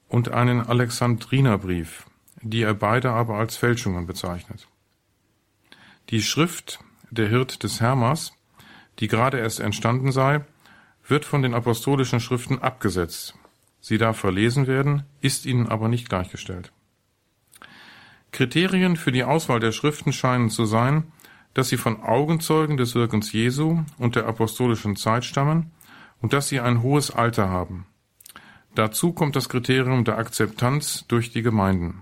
und einen Alexandrinerbrief, die er beide aber als Fälschungen bezeichnet. Die Schrift Der Hirt des Hermas, die gerade erst entstanden sei, wird von den apostolischen Schriften abgesetzt. Sie darf verlesen werden, ist ihnen aber nicht gleichgestellt. Kriterien für die Auswahl der Schriften scheinen zu sein, dass sie von Augenzeugen des Wirkens Jesu und der apostolischen Zeit stammen und dass sie ein hohes Alter haben. Dazu kommt das Kriterium der Akzeptanz durch die Gemeinden.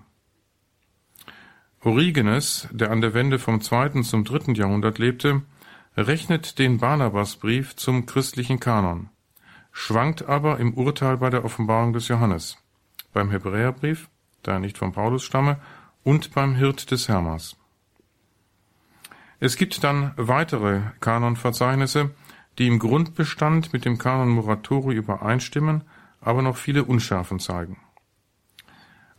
Origenes, der an der Wende vom zweiten zum dritten Jahrhundert lebte, rechnet den Barnabasbrief zum christlichen Kanon, schwankt aber im Urteil bei der Offenbarung des Johannes, beim Hebräerbrief, da er nicht von Paulus stamme, und beim Hirt des Hermas. Es gibt dann weitere Kanonverzeichnisse, die im Grundbestand mit dem Kanon Muratori übereinstimmen, aber noch viele Unschärfen zeigen.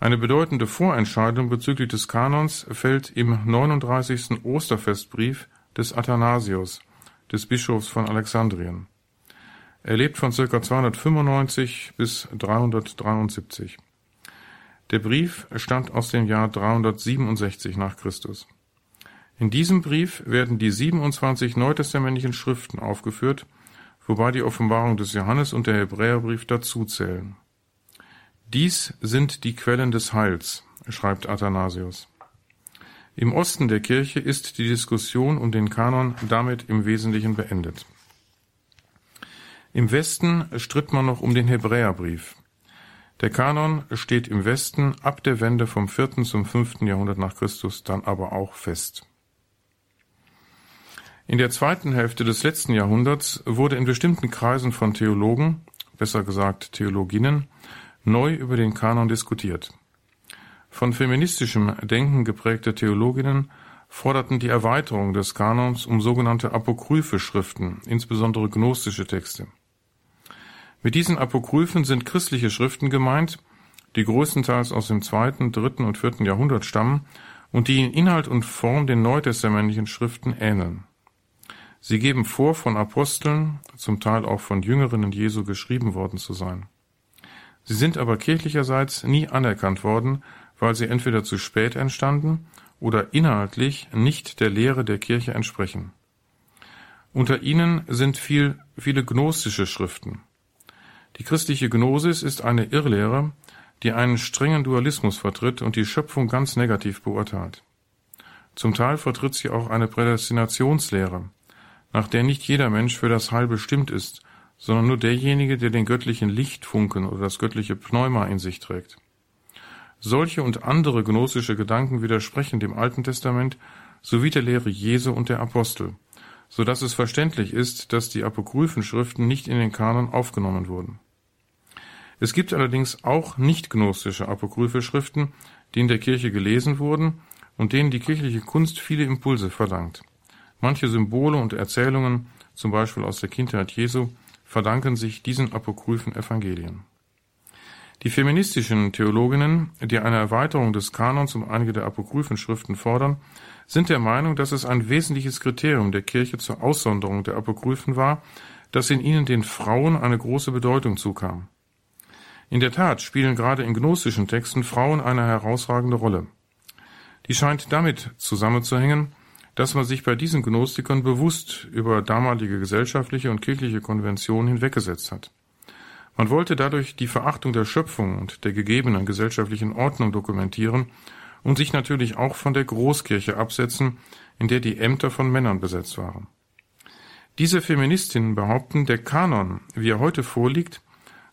Eine bedeutende Vorentscheidung bezüglich des Kanons fällt im 39. Osterfestbrief des Athanasius, des Bischofs von Alexandrien. Er lebt von ca. 295 bis 373. Der Brief stammt aus dem Jahr 367 nach Christus. In diesem Brief werden die 27 neutestamentlichen Schriften aufgeführt, wobei die Offenbarung des Johannes und der Hebräerbrief dazuzählen. Dies sind die Quellen des Heils, schreibt Athanasius. Im Osten der Kirche ist die Diskussion um den Kanon damit im Wesentlichen beendet. Im Westen stritt man noch um den Hebräerbrief. Der Kanon steht im Westen ab der Wende vom vierten zum fünften Jahrhundert nach Christus dann aber auch fest. In der zweiten Hälfte des letzten Jahrhunderts wurde in bestimmten Kreisen von Theologen, besser gesagt Theologinnen, neu über den Kanon diskutiert. Von feministischem Denken geprägte Theologinnen forderten die Erweiterung des Kanons um sogenannte apokryphe Schriften, insbesondere gnostische Texte. Mit diesen Apokryphen sind christliche Schriften gemeint, die größtenteils aus dem zweiten, dritten und vierten Jahrhundert stammen und die in Inhalt und Form den neutestamentlichen Schriften ähneln. Sie geben vor, von Aposteln, zum Teil auch von Jüngerinnen Jesu geschrieben worden zu sein. Sie sind aber kirchlicherseits nie anerkannt worden, weil sie entweder zu spät entstanden oder inhaltlich nicht der Lehre der Kirche entsprechen. Unter ihnen sind viel, viele gnostische Schriften. Die christliche Gnosis ist eine Irrlehre, die einen strengen Dualismus vertritt und die Schöpfung ganz negativ beurteilt. Zum Teil vertritt sie auch eine Prädestinationslehre, nach der nicht jeder Mensch für das Heil bestimmt ist, sondern nur derjenige, der den göttlichen Lichtfunken oder das göttliche Pneuma in sich trägt. Solche und andere gnostische Gedanken widersprechen dem Alten Testament sowie der Lehre Jesu und der Apostel, so dass es verständlich ist, dass die apokryphen Schriften nicht in den Kanon aufgenommen wurden. Es gibt allerdings auch nicht gnostische apokryphe Schriften, die in der Kirche gelesen wurden und denen die kirchliche Kunst viele Impulse verdankt. Manche Symbole und Erzählungen, zum Beispiel aus der Kindheit Jesu, verdanken sich diesen apokryphen Evangelien. Die feministischen Theologinnen, die eine Erweiterung des Kanons um einige der apokryphen Schriften fordern, sind der Meinung, dass es ein wesentliches Kriterium der Kirche zur Aussonderung der Apokryphen war, dass in ihnen den Frauen eine große Bedeutung zukam. In der Tat spielen gerade in gnostischen Texten Frauen eine herausragende Rolle. Die scheint damit zusammenzuhängen, dass man sich bei diesen Gnostikern bewusst über damalige gesellschaftliche und kirchliche Konventionen hinweggesetzt hat. Man wollte dadurch die Verachtung der Schöpfung und der gegebenen gesellschaftlichen Ordnung dokumentieren und sich natürlich auch von der Großkirche absetzen, in der die Ämter von Männern besetzt waren. Diese Feministinnen behaupten, der Kanon, wie er heute vorliegt,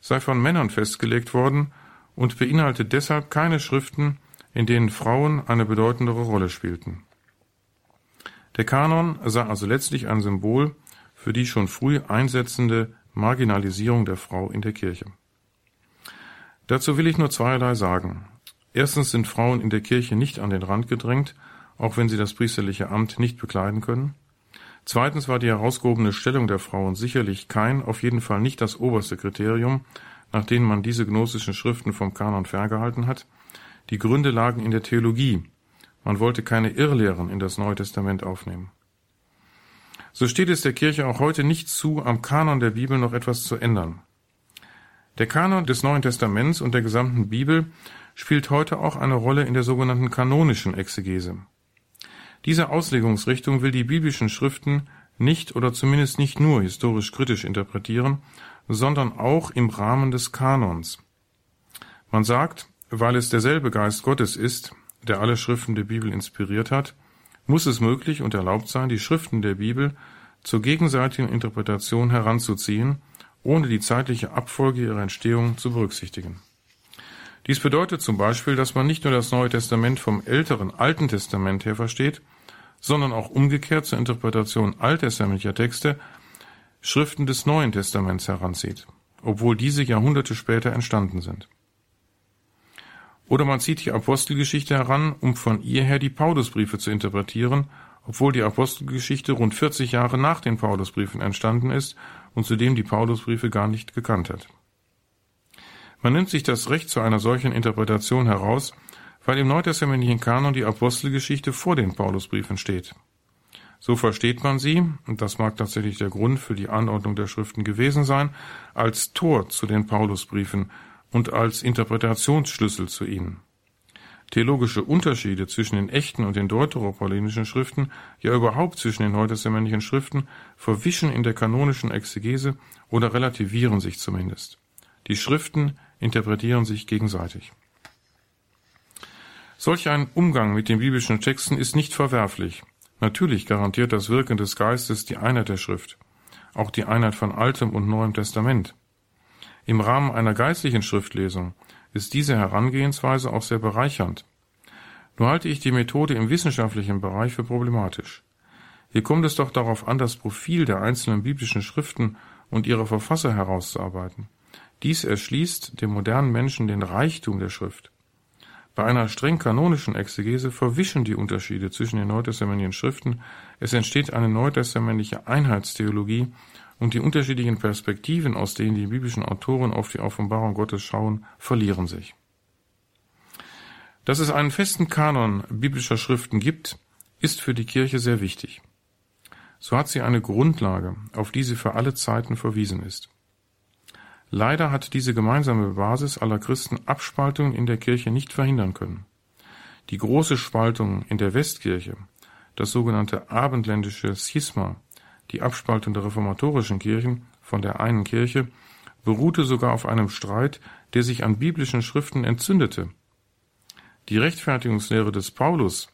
sei von Männern festgelegt worden und beinhaltet deshalb keine Schriften, in denen Frauen eine bedeutendere Rolle spielten. Der Kanon sei also letztlich ein Symbol für die schon früh einsetzende Marginalisierung der Frau in der Kirche. Dazu will ich nur zweierlei sagen. Erstens sind Frauen in der Kirche nicht an den Rand gedrängt, auch wenn sie das priesterliche Amt nicht bekleiden können. Zweitens war die herausgehobene Stellung der Frauen sicherlich kein, auf jeden Fall nicht das oberste Kriterium, nach dem man diese gnostischen Schriften vom Kanon ferngehalten hat. Die Gründe lagen in der Theologie, man wollte keine Irrlehren in das Neue Testament aufnehmen. So steht es der Kirche auch heute nicht zu, am Kanon der Bibel noch etwas zu ändern. Der Kanon des Neuen Testaments und der gesamten Bibel spielt heute auch eine Rolle in der sogenannten kanonischen Exegese. Diese Auslegungsrichtung will die biblischen Schriften nicht oder zumindest nicht nur historisch kritisch interpretieren, sondern auch im Rahmen des Kanons. Man sagt, weil es derselbe Geist Gottes ist, der alle Schriften der Bibel inspiriert hat, muss es möglich und erlaubt sein, die Schriften der Bibel zur gegenseitigen Interpretation heranzuziehen, ohne die zeitliche Abfolge ihrer Entstehung zu berücksichtigen. Dies bedeutet zum Beispiel, dass man nicht nur das Neue Testament vom älteren Alten Testament her versteht, sondern auch umgekehrt zur Interpretation alttestamentlicher Texte Schriften des Neuen Testaments heranzieht, obwohl diese Jahrhunderte später entstanden sind. Oder man zieht die Apostelgeschichte heran, um von ihr her die Paulusbriefe zu interpretieren, obwohl die Apostelgeschichte rund 40 Jahre nach den Paulusbriefen entstanden ist und zudem die Paulusbriefe gar nicht gekannt hat. Man nimmt sich das Recht zu einer solchen Interpretation heraus, weil im neutestamentlichen Kanon die Apostelgeschichte vor den Paulusbriefen steht. So versteht man sie, und das mag tatsächlich der Grund für die Anordnung der Schriften gewesen sein, als Tor zu den Paulusbriefen und als Interpretationsschlüssel zu ihnen. Theologische Unterschiede zwischen den echten und den deuteropaulinischen Schriften, ja überhaupt zwischen den neutestamentlichen Schriften, verwischen in der kanonischen Exegese oder relativieren sich zumindest. Die Schriften interpretieren sich gegenseitig. Solch ein Umgang mit den biblischen Texten ist nicht verwerflich. Natürlich garantiert das Wirken des Geistes die Einheit der Schrift, auch die Einheit von Altem und Neuem Testament. Im Rahmen einer geistlichen Schriftlesung ist diese Herangehensweise auch sehr bereichernd. Nur halte ich die Methode im wissenschaftlichen Bereich für problematisch. Hier kommt es doch darauf an, das Profil der einzelnen biblischen Schriften und ihrer Verfasser herauszuarbeiten. Dies erschließt dem modernen Menschen den Reichtum der Schrift. Bei einer streng kanonischen Exegese verwischen die Unterschiede zwischen den neutestamentlichen Schriften, es entsteht eine neutestamentliche Einheitstheologie und die unterschiedlichen Perspektiven, aus denen die biblischen Autoren auf die Offenbarung Gottes schauen, verlieren sich. Dass es einen festen Kanon biblischer Schriften gibt, ist für die Kirche sehr wichtig. So hat sie eine Grundlage, auf die sie für alle Zeiten verwiesen ist. Leider hat diese gemeinsame Basis aller Christen Abspaltungen in der Kirche nicht verhindern können. Die große Spaltung in der Westkirche, das sogenannte abendländische Schisma, die Abspaltung der reformatorischen Kirchen von der einen Kirche, beruhte sogar auf einem Streit, der sich an biblischen Schriften entzündete. Die Rechtfertigungslehre des Paulus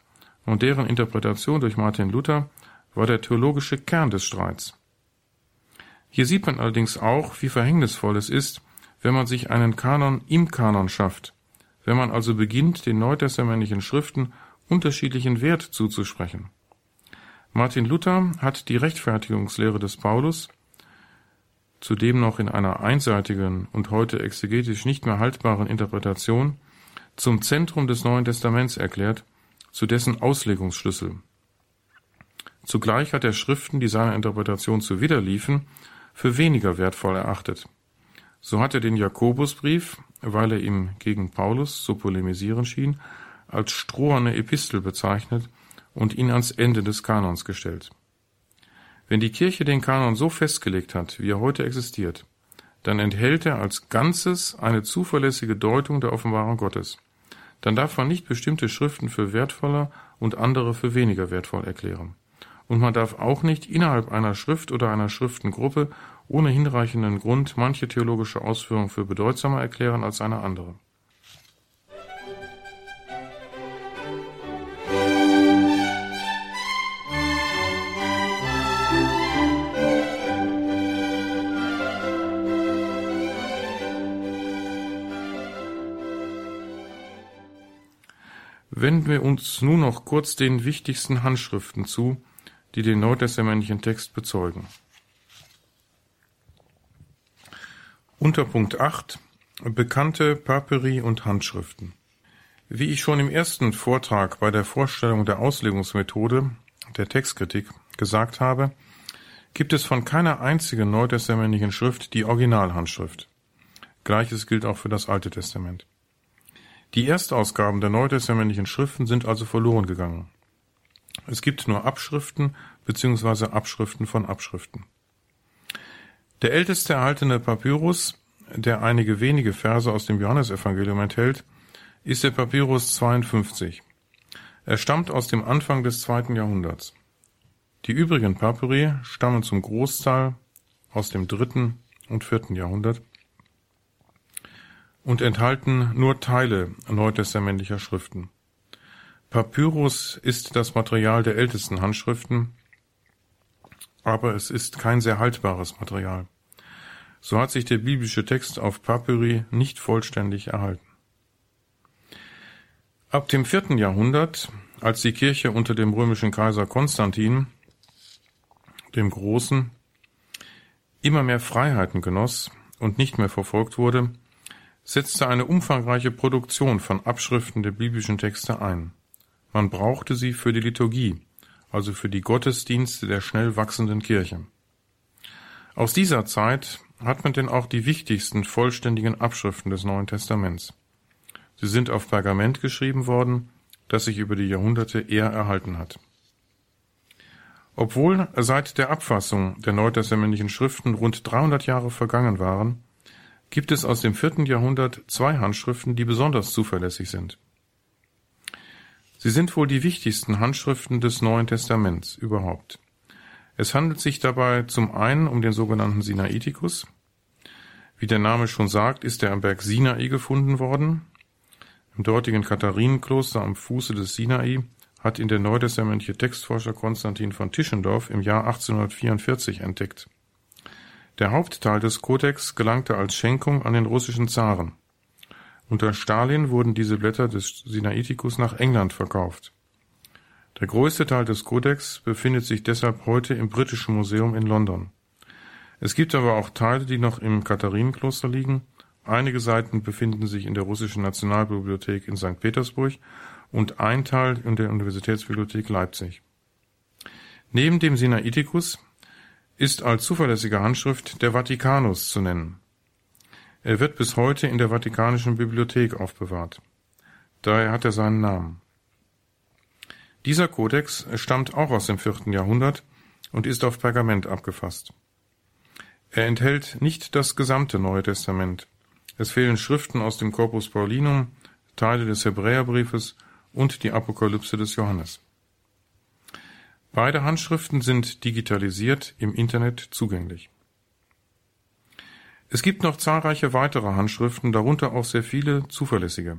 und deren Interpretation durch Martin Luther war der theologische Kern des Streits. Hier sieht man allerdings auch, wie verhängnisvoll es ist, wenn man sich einen Kanon im Kanon schafft, wenn man also beginnt, den neutestamentlichen Schriften unterschiedlichen Wert zuzusprechen. Martin Luther hat die Rechtfertigungslehre des Paulus, zudem noch in einer einseitigen und heute exegetisch nicht mehr haltbaren Interpretation, zum Zentrum des Neuen Testaments erklärt, zu dessen Auslegungsschlüssel. Zugleich hat er Schriften, die seiner Interpretation zuwiderliefen, für weniger wertvoll erachtet. So hat er den Jakobusbrief, weil er ihm gegen Paulus so polemisieren schien, als stroherne Epistel bezeichnet und ihn ans Ende des Kanons gestellt. Wenn die Kirche den Kanon so festgelegt hat, wie er heute existiert, dann enthält er als Ganzes eine zuverlässige Deutung der Offenbarung Gottes. Dann darf man nicht bestimmte Schriften für wertvoller und andere für weniger wertvoll erklären und man darf auch nicht innerhalb einer Schrift oder einer Schriftengruppe ohne hinreichenden Grund manche theologische Ausführung für bedeutsamer erklären als eine andere. Wenden wir uns nun noch kurz den wichtigsten Handschriften zu, die den neutestamentlichen Text bezeugen. Unter Punkt 8 Bekannte Papyri und Handschriften. Wie ich schon im ersten Vortrag bei der Vorstellung der Auslegungsmethode der Textkritik gesagt habe, gibt es von keiner einzigen neutestamentlichen Schrift die Originalhandschrift. Gleiches gilt auch für das Alte Testament. Die Erstausgaben der neutestamentlichen Schriften sind also verloren gegangen. Es gibt nur Abschriften bzw. Abschriften von Abschriften. Der älteste erhaltene Papyrus, der einige wenige Verse aus dem Johannesevangelium enthält, ist der Papyrus 52. Er stammt aus dem Anfang des zweiten Jahrhunderts. Die übrigen Papyri stammen zum Großteil aus dem dritten und vierten Jahrhundert und enthalten nur Teile neutestamentlicher Schriften. Papyrus ist das Material der ältesten Handschriften, aber es ist kein sehr haltbares Material. So hat sich der biblische Text auf Papyri nicht vollständig erhalten. Ab dem vierten Jahrhundert, als die Kirche unter dem römischen Kaiser Konstantin, dem Großen, immer mehr Freiheiten genoss und nicht mehr verfolgt wurde, setzte eine umfangreiche Produktion von Abschriften der biblischen Texte ein. Man brauchte sie für die Liturgie, also für die Gottesdienste der schnell wachsenden Kirche. Aus dieser Zeit hat man denn auch die wichtigsten vollständigen Abschriften des Neuen Testaments. Sie sind auf Pergament geschrieben worden, das sich über die Jahrhunderte eher erhalten hat. Obwohl seit der Abfassung der neutestamentlichen Schriften rund 300 Jahre vergangen waren, gibt es aus dem vierten Jahrhundert zwei Handschriften, die besonders zuverlässig sind. Sie sind wohl die wichtigsten Handschriften des Neuen Testaments überhaupt. Es handelt sich dabei zum einen um den sogenannten Sinaiticus. Wie der Name schon sagt, ist er am Berg Sinai gefunden worden. Im dortigen Katharinenkloster am Fuße des Sinai hat ihn der neutestamentliche Textforscher Konstantin von Tischendorf im Jahr 1844 entdeckt. Der Hauptteil des Kodex gelangte als Schenkung an den russischen Zaren. Unter Stalin wurden diese Blätter des Sinaiticus nach England verkauft. Der größte Teil des Kodex befindet sich deshalb heute im Britischen Museum in London. Es gibt aber auch Teile, die noch im Katharinenkloster liegen. Einige Seiten befinden sich in der russischen Nationalbibliothek in St. Petersburg und ein Teil in der Universitätsbibliothek Leipzig. Neben dem Sinaiticus ist als zuverlässige Handschrift der Vatikanus zu nennen. Er wird bis heute in der Vatikanischen Bibliothek aufbewahrt. Daher hat er seinen Namen. Dieser Kodex stammt auch aus dem vierten Jahrhundert und ist auf Pergament abgefasst. Er enthält nicht das gesamte Neue Testament. Es fehlen Schriften aus dem Corpus Paulinum, Teile des Hebräerbriefes und die Apokalypse des Johannes. Beide Handschriften sind digitalisiert im Internet zugänglich. Es gibt noch zahlreiche weitere Handschriften, darunter auch sehr viele zuverlässige.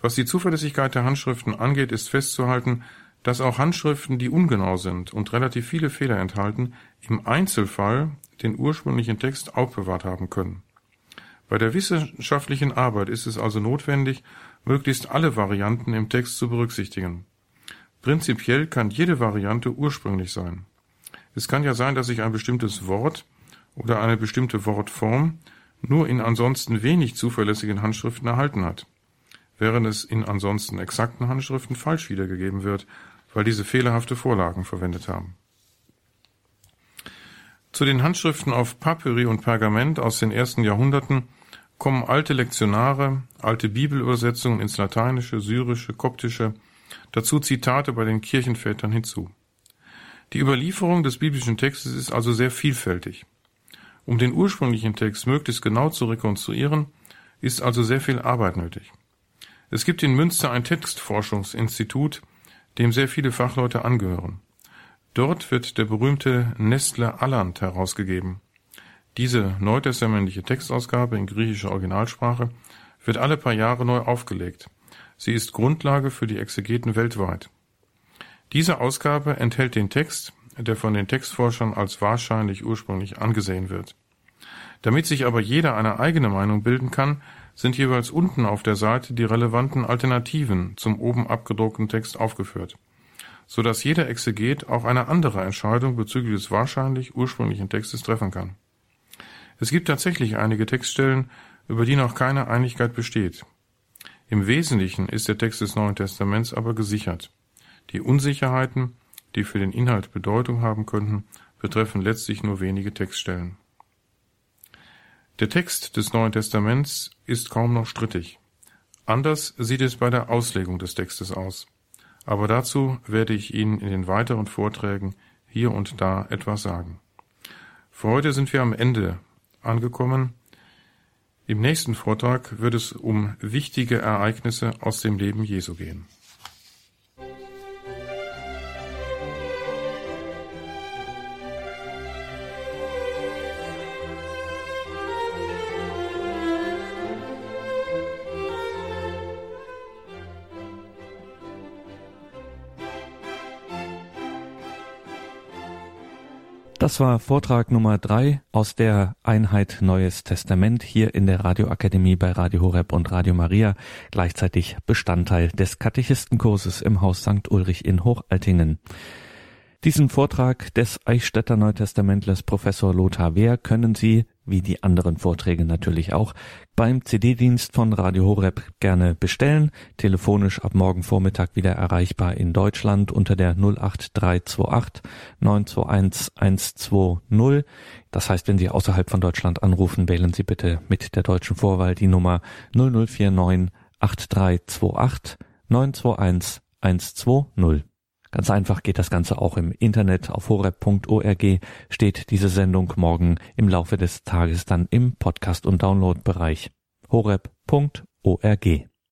Was die Zuverlässigkeit der Handschriften angeht, ist festzuhalten, dass auch Handschriften, die ungenau sind und relativ viele Fehler enthalten, im Einzelfall den ursprünglichen Text aufbewahrt haben können. Bei der wissenschaftlichen Arbeit ist es also notwendig, möglichst alle Varianten im Text zu berücksichtigen. Prinzipiell kann jede Variante ursprünglich sein. Es kann ja sein, dass sich ein bestimmtes Wort oder eine bestimmte Wortform nur in ansonsten wenig zuverlässigen Handschriften erhalten hat, während es in ansonsten exakten Handschriften falsch wiedergegeben wird, weil diese fehlerhafte Vorlagen verwendet haben. Zu den Handschriften auf Papyri und Pergament aus den ersten Jahrhunderten kommen alte Lektionare, alte Bibelübersetzungen ins Lateinische, Syrische, Koptische, dazu Zitate bei den Kirchenvätern hinzu. Die Überlieferung des biblischen Textes ist also sehr vielfältig. Um den ursprünglichen Text möglichst genau zu rekonstruieren, ist also sehr viel Arbeit nötig. Es gibt in Münster ein Textforschungsinstitut, dem sehr viele Fachleute angehören. Dort wird der berühmte Nestle Alland herausgegeben. Diese neutestamentliche Textausgabe in griechischer Originalsprache wird alle paar Jahre neu aufgelegt. Sie ist Grundlage für die Exegeten weltweit. Diese Ausgabe enthält den Text, der von den Textforschern als wahrscheinlich ursprünglich angesehen wird. Damit sich aber jeder eine eigene Meinung bilden kann, sind jeweils unten auf der Seite die relevanten Alternativen zum oben abgedruckten Text aufgeführt, so dass jeder Exeget auch eine andere Entscheidung bezüglich des wahrscheinlich ursprünglichen Textes treffen kann. Es gibt tatsächlich einige Textstellen, über die noch keine Einigkeit besteht. Im Wesentlichen ist der Text des Neuen Testaments aber gesichert. Die Unsicherheiten, die für den Inhalt Bedeutung haben könnten, betreffen letztlich nur wenige Textstellen. Der Text des Neuen Testaments ist kaum noch strittig. Anders sieht es bei der Auslegung des Textes aus. Aber dazu werde ich Ihnen in den weiteren Vorträgen hier und da etwas sagen. Für heute sind wir am Ende angekommen. Im nächsten Vortrag wird es um wichtige Ereignisse aus dem Leben Jesu gehen. Das war Vortrag Nummer drei aus der Einheit Neues Testament hier in der Radioakademie bei Radio Horeb und Radio Maria, gleichzeitig Bestandteil des Katechistenkurses im Haus St. Ulrich in Hochaltingen. Diesen Vortrag des Eichstätter Neutestamentlers Professor Lothar Wehr können Sie, wie die anderen Vorträge natürlich auch, beim CD-Dienst von Radio Horeb gerne bestellen. Telefonisch ab morgen Vormittag wieder erreichbar in Deutschland unter der 08328 921 120. Das heißt, wenn Sie außerhalb von Deutschland anrufen, wählen Sie bitte mit der deutschen Vorwahl die Nummer 0049 8328 921 120. Ganz einfach geht das Ganze auch im Internet. Auf horeb.org steht diese Sendung morgen im Laufe des Tages dann im Podcast- und Downloadbereich. horeb.org